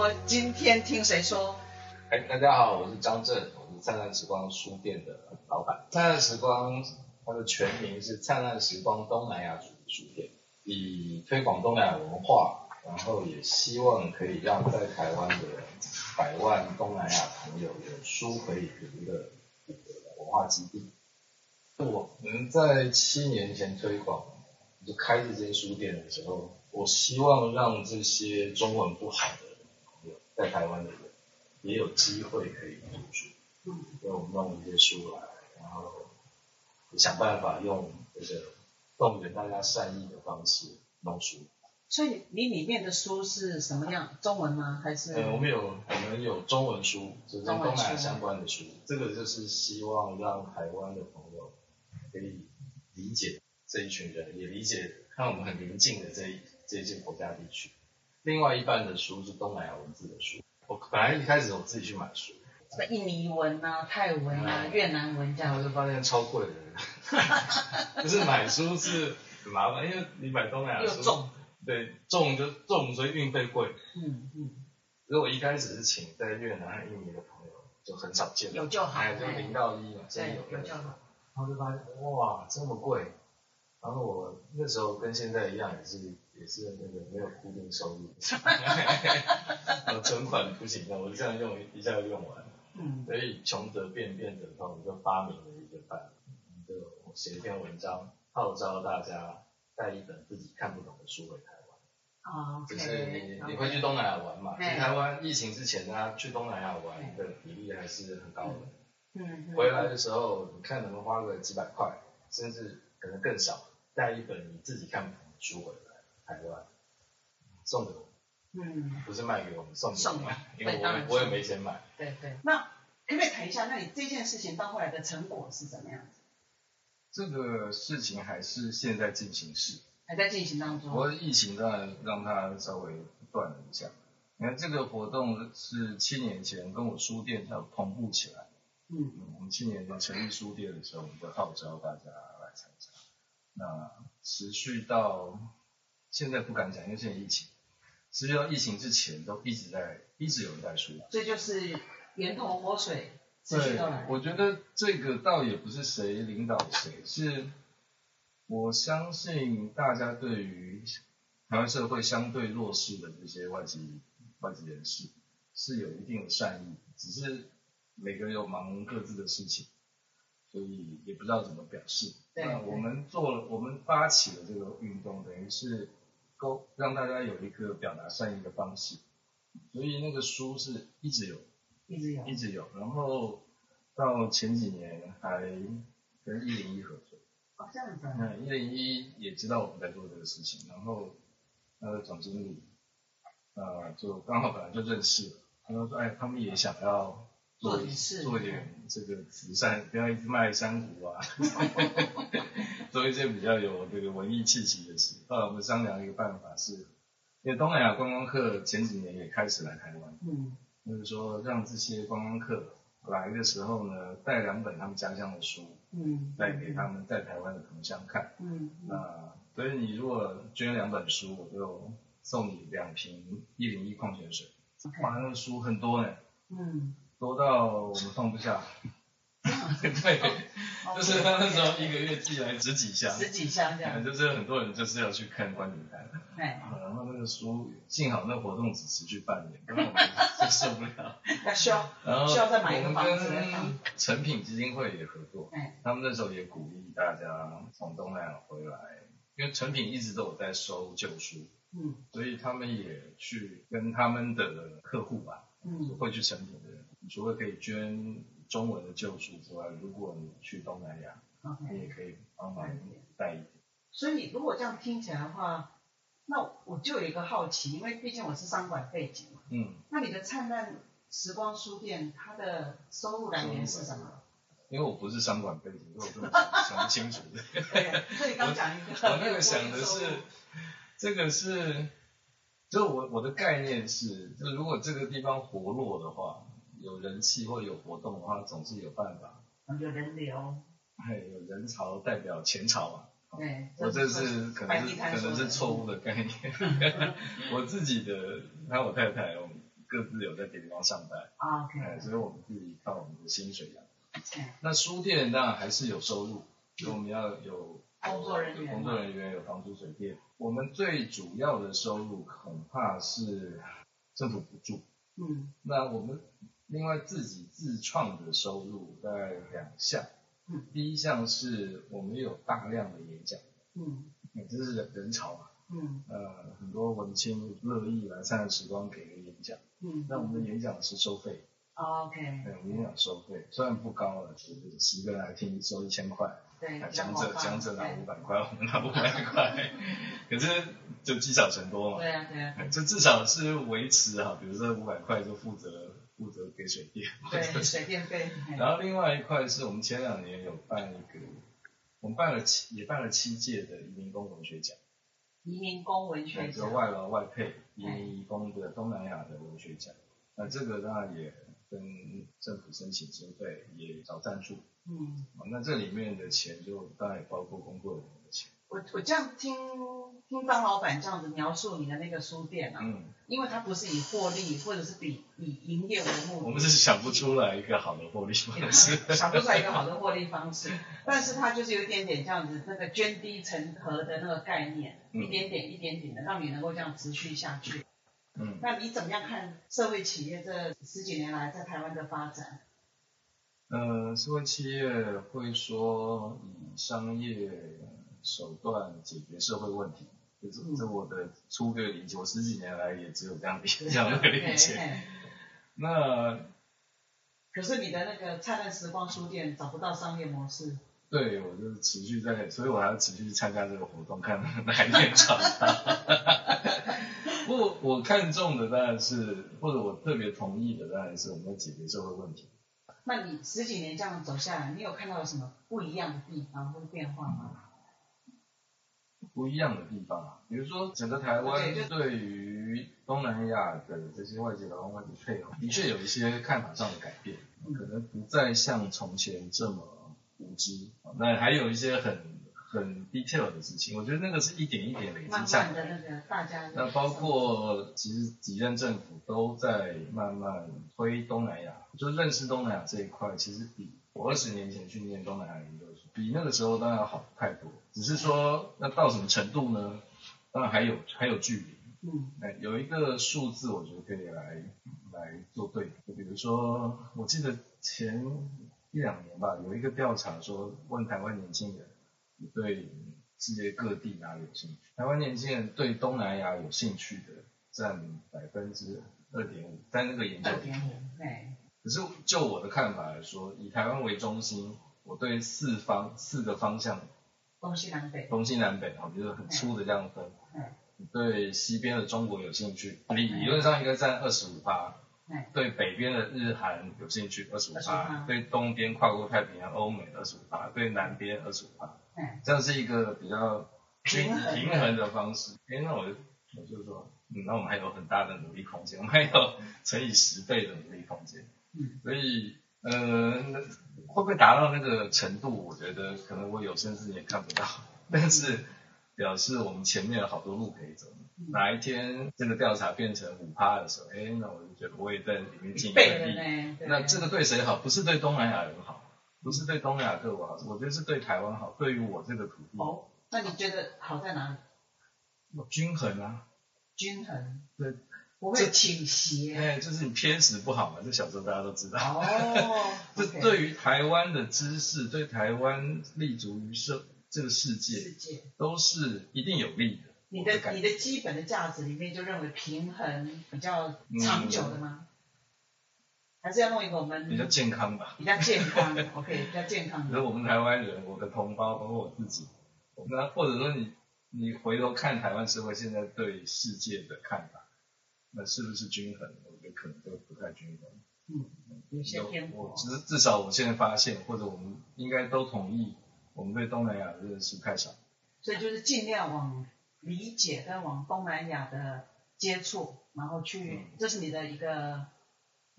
我今天听谁说？哎，大家好，我是张震，我是灿烂时光书店的老板。灿烂时光它的全名是灿烂时光东南亚主题书店，以推广东南亚文化，然后也希望可以让在台湾的百万东南亚朋友有书可以读的文化基地。我们在七年前推广就开这间书店的时候，我希望让这些中文不好的在台湾的人。也有机会可以读书，嗯，给我们弄一些书来，然后想办法用这个动员大家善意的方式弄书。所以你里面的书是什么样？中文吗？还是？呃，我们有我们有中文书，就是跟东南亚相关的书。这个就是希望让台湾的朋友可以理解这一群人，也理解看我们很邻近的这一这一些国家地区。另外一半的书是东南亚文字的书。我本来一开始我自己去买书，什么印尼文啊、泰文啊、越南文这样，我就发现超贵的，就是买书是很麻烦，因为你买东南亚书，重，对，重就重，所以运费贵。嗯嗯。如果一开始是请在越南和印尼的朋友，就很少见，有就好，就零到一嘛，对，有就好。然后就发现哇，这么贵。然后我那时候跟现在一样，也是也是那个没有固定收入，我存款不行的，我这样用一下就用完，嗯，所以穷则变，变则通，我就发明了一个办法，就写一篇文章，号召大家带一本自己看不懂的书回台湾。哦，就是你你会去东南亚玩嘛？去台湾疫情之前，大家去东南亚玩的比例还是很高的。嗯。回来的时候，你看能不能花个几百块，甚至可能更少。带一本你自己看不懂的书回来，台湾送给我嗯，不是卖给我们，送给我们，因为我我也没钱买。对对，那可不可以谈一下，那你这件事情到后来的成果是怎么样子？这个事情还是现在进行式，还在进行当中。不过疫情当然让它稍微断了一下。你看这个活动是七年前跟我书店要同步起来。嗯，我们七年前成立书店的时候，我们就号召大家来参加。那持续到现在不敢讲，因为现在疫情。实际上疫情之前都一直在，一直有人在说。这就是源头活水，持续到来。我觉得这个倒也不是谁领导谁，是我相信大家对于台湾社会相对弱势的这些外籍外籍人士是有一定的善意，只是每个人有忙各自的事情。所以也不知道怎么表示。那我们做了，我们发起了这个运动，等于是沟让大家有一个表达善意的方式。所以那个书是一直有，一直有，一直有。然后到前几年还跟一零一合作。哦，这样子。嗯，一零一也知道我们在做这个事情，然后那个总经理，呃，就刚好本来就认识了，他说，哎，他们也想要。做做一点这个慈善，不要一直卖珊瑚啊，做一些比较有这个文艺气息的事。后来我们商量一个办法是，因为东南亚观光客前几年也开始来台湾，嗯，就是说让这些观光客来的时候呢，带两本他们家乡的书，嗯，带给他们在台湾的同乡看，嗯，那所以你如果捐两本书，我就送你两瓶一零一矿泉水，哇，那个书很多呢，嗯。多到我们放不下，对，就是他那时候一个月寄来十几箱，十几箱这样，就是很多人就是要去看观景台，哎，然后那个书幸好那活动只持续半年，不然我们就受不了，那需要，然后需要再买一个房子。成品基金会也合作，哎，他们那时候也鼓励大家从东南亚回来，因为成品一直都有在收旧书，嗯，所以他们也去跟他们的客户吧，嗯，会去成品的人。除了可以捐中文的旧书之外，如果你去东南亚，你也可以帮忙带一点。所以如果这样听起来的话，那我就有一个好奇，因为毕竟我是商管背景嘛。嗯。那你的灿烂时光书店，它的收入来源是什么？因为我不是商管背景，所以我都想不清楚的。对，所以刚讲一个。我那个想的是，这个是，就我我的概念是，就如果这个地方活络的话，有人气或有活动的话，总是有办法。有人流。哎，有人潮代表前潮嘛。对。我这是可能是可能是错误的概念。我自己的，还有我太太，我们各自有在别地方上班。OK。哎，所以我们自己靠我们的薪水养。那书店当然还是有收入，我们要有工作人员，工作人员有房租水电。我们最主要的收入恐怕是政府补助。嗯。那我们另外自己自创的收入大概两项。嗯。第一项是我们有大量的演讲。嗯。这是人人潮嘛。嗯。呃，很多文青乐意来灿烂时光给个演讲。嗯。那我们的演讲是收费。OK，对，我们也有收费虽然不高了，就是十个人来听收一千块，对，讲者讲者拿五百块，我们拿五百块，可是就积少成多嘛，对啊对啊，就至少是维持哈，比如说五百块就负责负责给水电，对，水电费，然后另外一块是我们前两年有办一个，我们办了七也办了七届的移民工文学奖，移民工文学奖，外劳外配移民移工的东南亚的文学奖，那这个当然也。跟政府申请经费，也找赞助。嗯，那这里面的钱就当然也包括工作人员的钱。我我这样听听张老板这样子描述你的那个书店啊，嗯，因为它不是以获利或者是比以营业为目的，我们是想不出来一个好的获利方式，想不出来一个好的获利方式，但是它就是有一点点这样子那个涓滴成河的那个概念，一点点一点点的让你能够这样持续下去。嗯，那你怎么样看社会企业这十几年来在台湾的发展？呃，社会企业会说以商业手段解决社会问题，就是这我的粗略理解，我十几年来也只有这样理这样的理解。那可是你的那个灿烂时光书店找不到商业模式。对，我就持续在，所以我还要持续参加这个活动，看哪一天找到。不，我看中的当然是，或者我特别同意的当然是我们要解决社会问题。那你十几年这样走下来，你有看到有什么不一样的地方或者变化吗？不一样的地方啊，比如说整个台湾对于东南亚的这些外籍劳工外籍配偶，的确有一些看法上的改变，可能不再像从前这么无知。那还有一些很。很 detail 的事情，我觉得那个是一点一点累积下来。的那个大家。那包括其实几任政府都在慢慢推东南亚，就认识东南亚这一块，其实比我二十年前去念东南亚研究所，比那个时候当然好太多。只是说那到什么程度呢？当然还有还有距离。嗯。哎，有一个数字我觉得可以来来做对比，就比如说我记得前一两年吧，有一个调查说问台湾年轻人。对世界各地哪里有兴趣？台湾年轻人对东南亚有兴趣的占百分之二点五，在那个研究。二点五，对。可是就我的看法来说，以台湾为中心，我对四方四个方向，东西南北，东西南北，我觉得很粗的这样分。嗯。对西边的中国有兴趣，理理论上应该占二十五趴。对北边的日韩有兴趣，二十五趴；对东边跨过太平洋欧美二十五趴；对南边二十五趴。这样是一个比较均平衡的方式。哎，那我就我就说，嗯，那我们还有很大的努力空间，我们还有乘以十倍的努力空间。嗯，所以，呃，会不会达到那个程度？我觉得可能我有生之年看不到，但是表示我们前面有好多路可以走。哪一天这个调查变成五趴的时候，哎，那我就觉得我也在里面尽一份力。那这个对谁好？不是对东南亚人好。不是对东亚各国好，我觉得是对台湾好。对于我这个土地，哦，那你觉得好在哪里？均衡啊。均衡。对。不会倾斜。哎，就是你偏食不好嘛，这小时候大家都知道。哦。这对于台湾的知识，对台湾立足于社这个世界，世界都是一定有利的。你的你的基本的价值里面就认为平衡比较长久的吗？还是要弄一个我们比较健康吧，比较健康，OK，比较健康。比如我们台湾人，我的同胞，包括我自己，那或者说你你回头看台湾社会现在对世界的看法，那是不是均衡？我觉得可能都不太均衡。嗯，有些偏颇。只是至少我现在发现，或者我们应该都同意，我们对东南亚的认识太少。所以就是尽量往理解跟往东南亚的接触，然后去，这是你的一个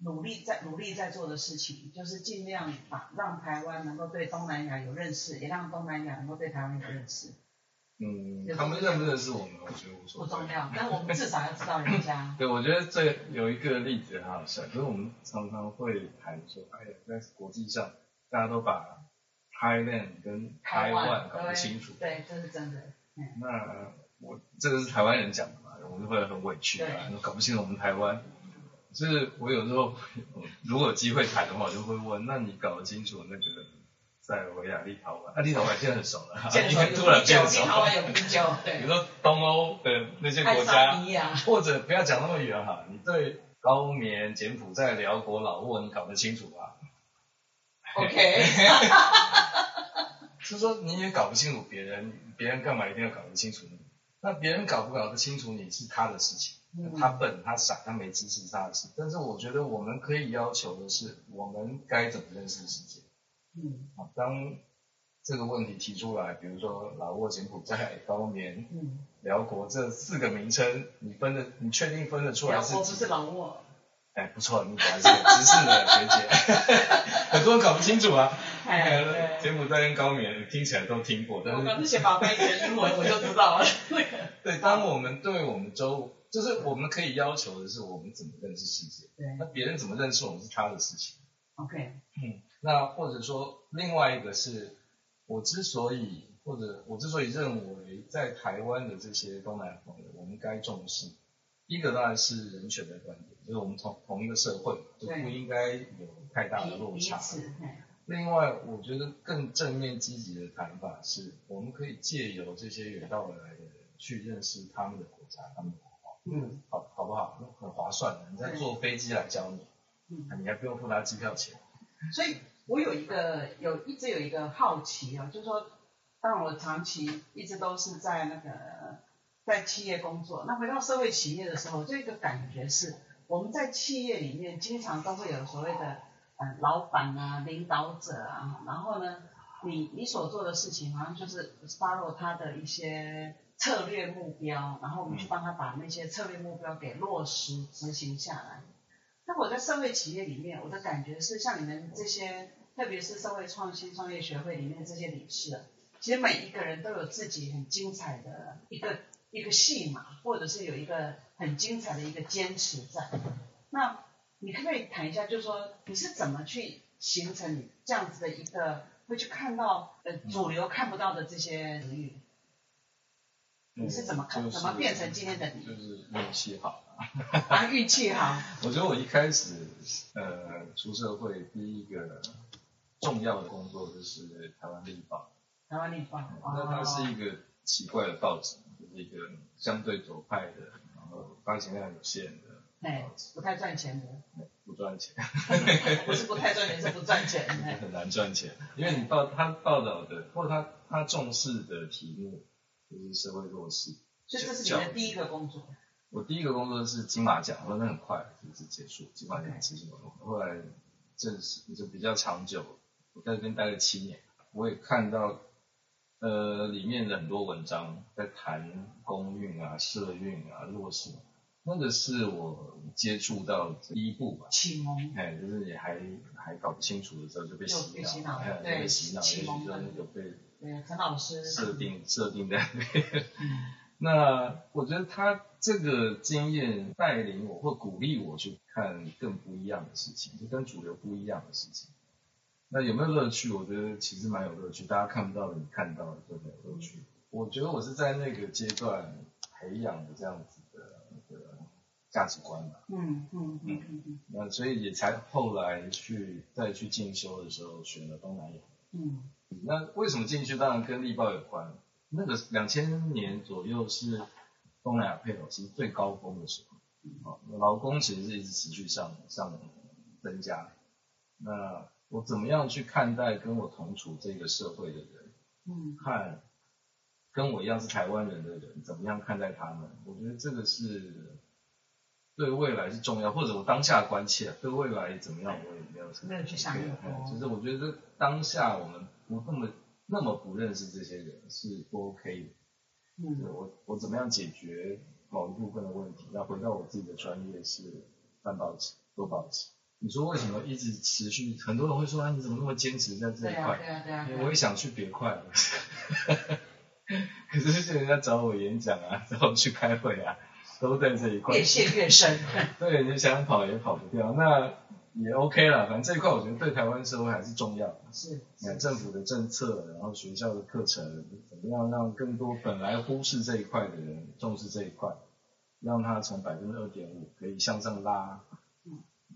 努力在努力在做的事情，就是尽量把让台湾能够对东南亚有认识，也让东南亚能够对台湾有认识。嗯，他们认不认识我们，我觉得无所谓。不重要，但我们至少要知道人家。对，我觉得这有一个例子很好笑，就是我们常常会谈说，哎呀，在国际上大家都把 Thailand 跟台湾搞不清楚。对，这是真的。那我这个是台湾人讲的嘛，我们就会很委屈啊，搞不清楚我们台湾。就是我有时候如果有机会谈的话，我就会问，那你搞得清楚那个？在维亚立陶宛，啊，立陶宛现在很熟了，因为突然变熟。立陶宛有啤酒，对。比如说东欧的那些国家，或者不要讲那么远哈，你对高棉、柬埔寨、辽国、老挝，你搞得清楚吧？OK。就说你也搞不清楚别人，别人干嘛一定要搞得清楚你？那别人搞不搞得清楚你是他的事情，他笨，他傻，他没知识是他的事。但是我觉得我们可以要求的是，我们该怎么认识世界？嗯，好，当这个问题提出来，比如说老挝、柬埔寨、高棉、嗯辽国这四个名称，你分的，你确定分得出来是？辽不是老挝。哎，不错，你果然是有知识的学姐。很多人搞不清楚啊。哎柬埔寨跟高棉听起来都听过，但是。我刚先把背成英文，我就知道了。对，当我们对我们周，就是我们可以要求的是，我们怎么认识世界。对。那别人怎么认识我们是他的事情。OK。嗯。那或者说，另外一个是，我之所以或者我之所以认为在台湾的这些东南亚朋友，我们该重视，一个当然是人权的观点，就是我们同同一个社会就不应该有太大的落差。另外，我觉得更正面积极的谈法是，我们可以借由这些远道而来的人去认识他们的国家，他们的嗯，好，好不好？很划算的，你再坐飞机来教你，嗯，你还不用付他机票钱，所以。我有一个有一直有一个好奇啊，就是说，当然我长期一直都是在那个在企业工作，那回到社会企业的时候，这个感觉是我们在企业里面经常都会有所谓的嗯老板啊、领导者啊，然后呢，你你所做的事情好像就是 follow 他的一些策略目标，然后我们去帮他把那些策略目标给落实执行下来。那我在社会企业里面，我的感觉是像你们这些。特别是社会创新创业学会里面这些理事，其实每一个人都有自己很精彩的一个 一个戏码，或者是有一个很精彩的一个坚持在。那你可不可以谈一下，就是说你是怎么去形成这样子的一个，会去看到呃主流看不到的这些领域？你是怎么看？怎么变成今天的你？就是运气好啊，运气好。我觉得我一开始呃出社会第一个。重要的工作就是台湾立报。台湾立报，那它是一个奇怪的报纸，就是一个相对左派的，然后发行量有限的。哎，不太赚钱的。不赚钱。不是不太赚钱，是不赚钱。很难赚钱，因为你报他报道的，或者他他重视的题目就是社会弱势。所以这是你的第一个工作。我第一个工作是金马奖，那很快就是结束，金马奖其实后来正式就比较长久。我在这边待了七年，我也看到，呃，里面的很多文章在谈公运啊、社运啊、弱势，那个是我接触到第一步吧。启蒙。哎，就是你还还搞不清楚的时候就被洗脑，对，被洗脑，启蒙有被对陈老师设定设定在那边。那我觉得他这个经验带领我或鼓励我去看更不一样的事情，就跟主流不一样的事情。那有没有乐趣？我觉得其实蛮有乐趣，大家看不到的，你看到的就没有乐趣。我觉得我是在那个阶段培养的这样子的那个价值观吧。嗯嗯嗯嗯嗯。那所以也才后来去再去进修的时候选了东南亚。嗯。那为什么进去？当然跟力报有关。那个两千年左右是东南亚配偶其实最高峰的时候。啊，劳工其实是一直持续上上增加。那我怎么样去看待跟我同处这个社会的人？嗯，看跟我一样是台湾人的人怎么样看待他们？我觉得这个是对未来是重要，或者我当下关切，对未来怎么样我也没有没有去想那么多。就是我觉得当下我们不那么那么不认识这些人是不 OK 的。嗯，我我怎么样解决某一部分的问题？那回到我自己的专业是办报纸、做报纸。你说为什么一直持续？很多人会说啊，你怎么那么坚持在这一块？对啊，对啊，对啊。我也想去别块，可是是人家找我演讲啊，找我去开会啊，都在这一块。越陷越深。对，你想跑也跑不掉，那也 OK 了。反正这一块我觉得对台湾社会还是重要。是。政府的政策，然后学校的课程，怎么样让更多本来忽视这一块的人重视这一块，让他从百分之二点五可以向上拉。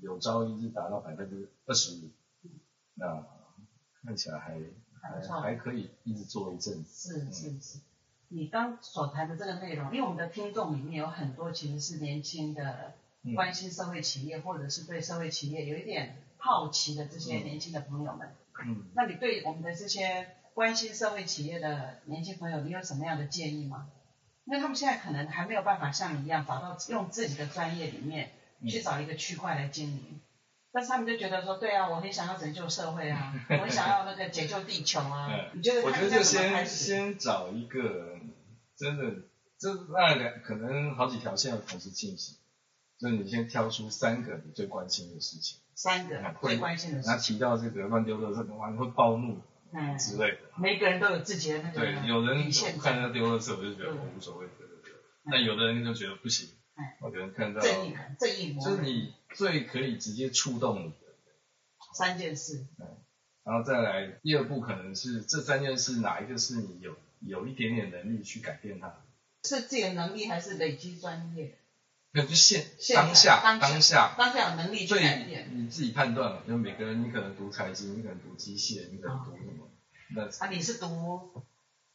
有朝一日达到百分之二十五，那看起来还还还可以一直做一阵子。是是是，你刚所谈的这个内容，因为我们的听众里面有很多其实是年轻的，关心社会企业或者是对社会企业有一点好奇的这些年轻的朋友们。嗯。那你对我们的这些关心社会企业的年轻朋友，你有什么样的建议吗？因为他们现在可能还没有办法像你一样找到用自己的专业里面。去找一个区块来经营，但是他们就觉得说，对啊，我很想要拯救社会啊，我很想要那个解救地球啊。你觉得？我觉得就先先找一个真的，这那两可能好几条线要同时进行，就是你先挑出三个你最关心的事情。三个最关心的。事情，然后提到这个乱丢垃圾，哇，你会暴怒嗯之类的。每个人都有自己的那个对，有人看到丢垃圾，我就觉得我无所谓，对对对。那有的人就觉得不行。我觉得看到正义正义就是你最可以直接触动你的三件事。嗯，然后再来第二步，可能是这三件事哪一个是你有有一点点能力去改变它？是自己的能力还是累积专业？那就现当下当下当下有能力去改变。你自己判断嘛，就每个人，你可能读财经，你可能读机械，你可能读什么？那啊，你是读？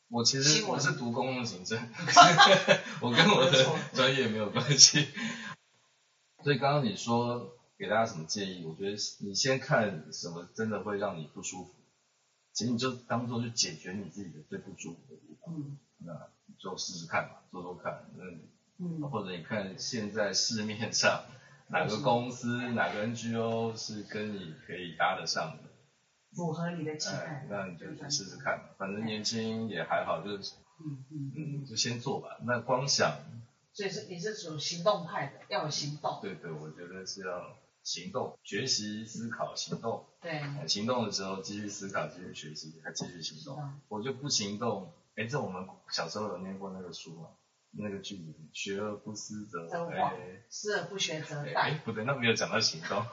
我其实我是读公共行政，我跟我的专业没有关系。所以刚刚你说给大家什么建议？我觉得你先看什么真的会让你不舒服，其实你就当做去解决你自己的最不舒服的地方。嗯。那就试试看嘛，做做看。嗯。或者你看现在市面上 哪个公司、哪个 NGO 是跟你可以搭得上的。符合你的期待，那你就去试试看，反正年轻也还好，就是嗯嗯嗯，就先做吧。那光想，所以是你是属行动派的，要有行动。对对，我觉得是要行动，学习、思考、行动。对。行动的时候继续思考，继续学习，还继续行动。我就不行动。哎，这我们小时候有念过那个书嘛？那个句子，学而不思则罔，思而不学则殆。哎，不对，那没有讲到行动。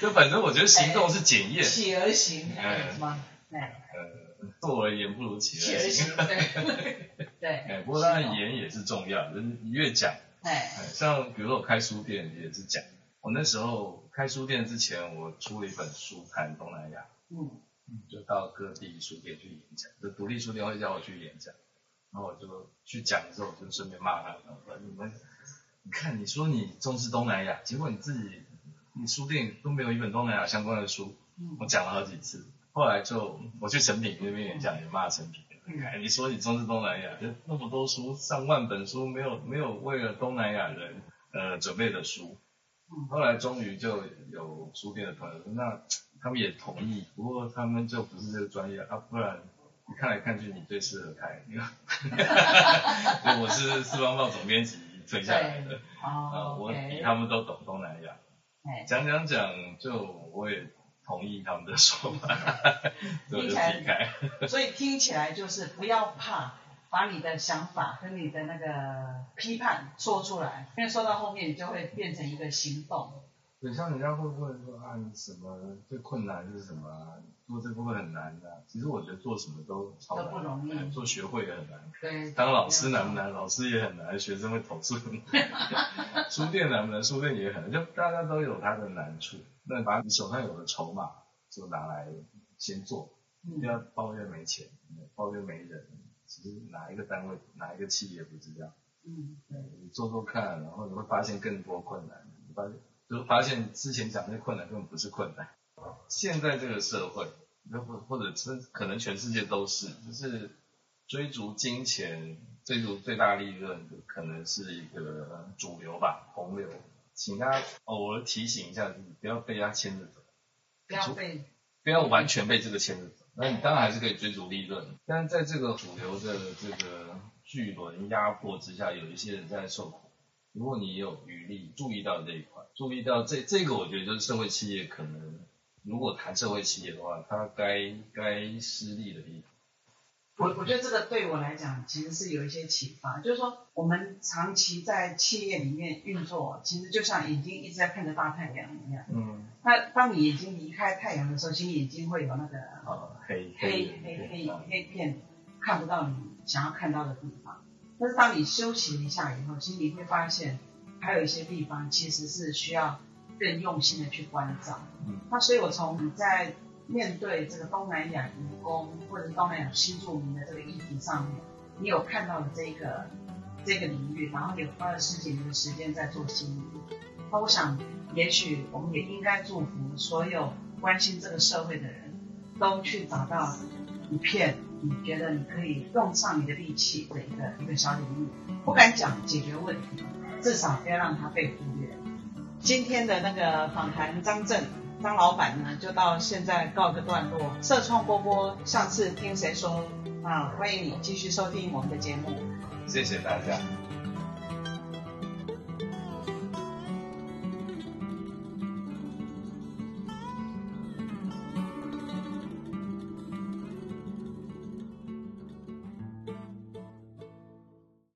就反正我觉得行动是检验，起而行，哎，吗？哎，呃，做而言不如起而行，对，对，哎，不过当然言也是重要，就是你越讲，哎，像比如说我开书店也是讲，我那时候开书店之前，我出了一本书谈东南亚，嗯，就到各地书店去演讲，就独立书店会叫我去演讲，然后我就去讲的时候，就顺便骂他们，说你们，你看你说你重视东南亚，结果你自己。你书店都没有一本东南亚相关的书，我讲了好几次，后来就我去成品那边演讲，也骂成品。你说你重视东南亚，就那么多书，上万本书，没有没有为了东南亚人呃准备的书。后来终于就有书店的朋友说，那他们也同意，不过他们就不是这个专业啊，不然你看来看去你最适合开。我是四方报总编辑退下来的，啊，我比他们都懂东南亚。讲讲讲，就我也同意他们的说法，所以就离开。所以听起来就是不要怕，把你的想法跟你的那个批判说出来，因为说到后面你就会变成一个行动。对，像人家会问说啊，你什么最困难是什么？做这部分很难的。其实我觉得做什么都超难。都不容易。做学会也很难。对。当老师难不难？老师也很难，学生会投诉。书店难不难？书店也很难，就大家都有他的难处。那把你手上有的筹码就拿来先做，不要抱怨没钱，抱怨没人。其实哪一个单位、哪一个企业不是这样？嗯，对。你做做看，然后你会发现更多困难。你发现。就发现之前讲那些困难根本不是困难。现在这个社会，或或者是可能全世界都是，就是追逐金钱、追逐最大利润的，可能是一个主流吧，洪流。请他偶尔提醒一下自己，不要被他牵着走，不要被，不要完全被这个牵着走。那你当然还是可以追逐利润，但是在这个主流的这个巨轮压迫之下，有一些人在受苦。如果你有余力注意到这一块，注意到这这个，我觉得就是社会企业可能，如果谈社会企业的话，它该该失利的地方。我我觉得这个对我来讲其实是有一些启发，就是说我们长期在企业里面运作，其实就像眼睛一直在看着大太阳一样。嗯。那当你眼睛离开太阳的时候，其实眼睛会有那个呃黑黑黑黑黑片，看不到你想要看到的地方。但是当你休息一下以后，其实你会发现还有一些地方其实是需要更用心的去关照。嗯。那所以我从你在。面对这个东南亚移工或者东南亚新住民的这个议题上面，你有看到了这个这个领域，然后也花了十几年的时间在做经营，那我想，也许我们也应该祝福所有关心这个社会的人，都去找到一片你觉得你可以用上你的力气的一个一个小领域，不敢讲解决问题，至少不要让它被忽略。今天的那个访谈，张震。张老板呢，就到现在告个段落。社创波波，上次听谁说？啊，欢迎你继续收听我们的节目。谢谢大家。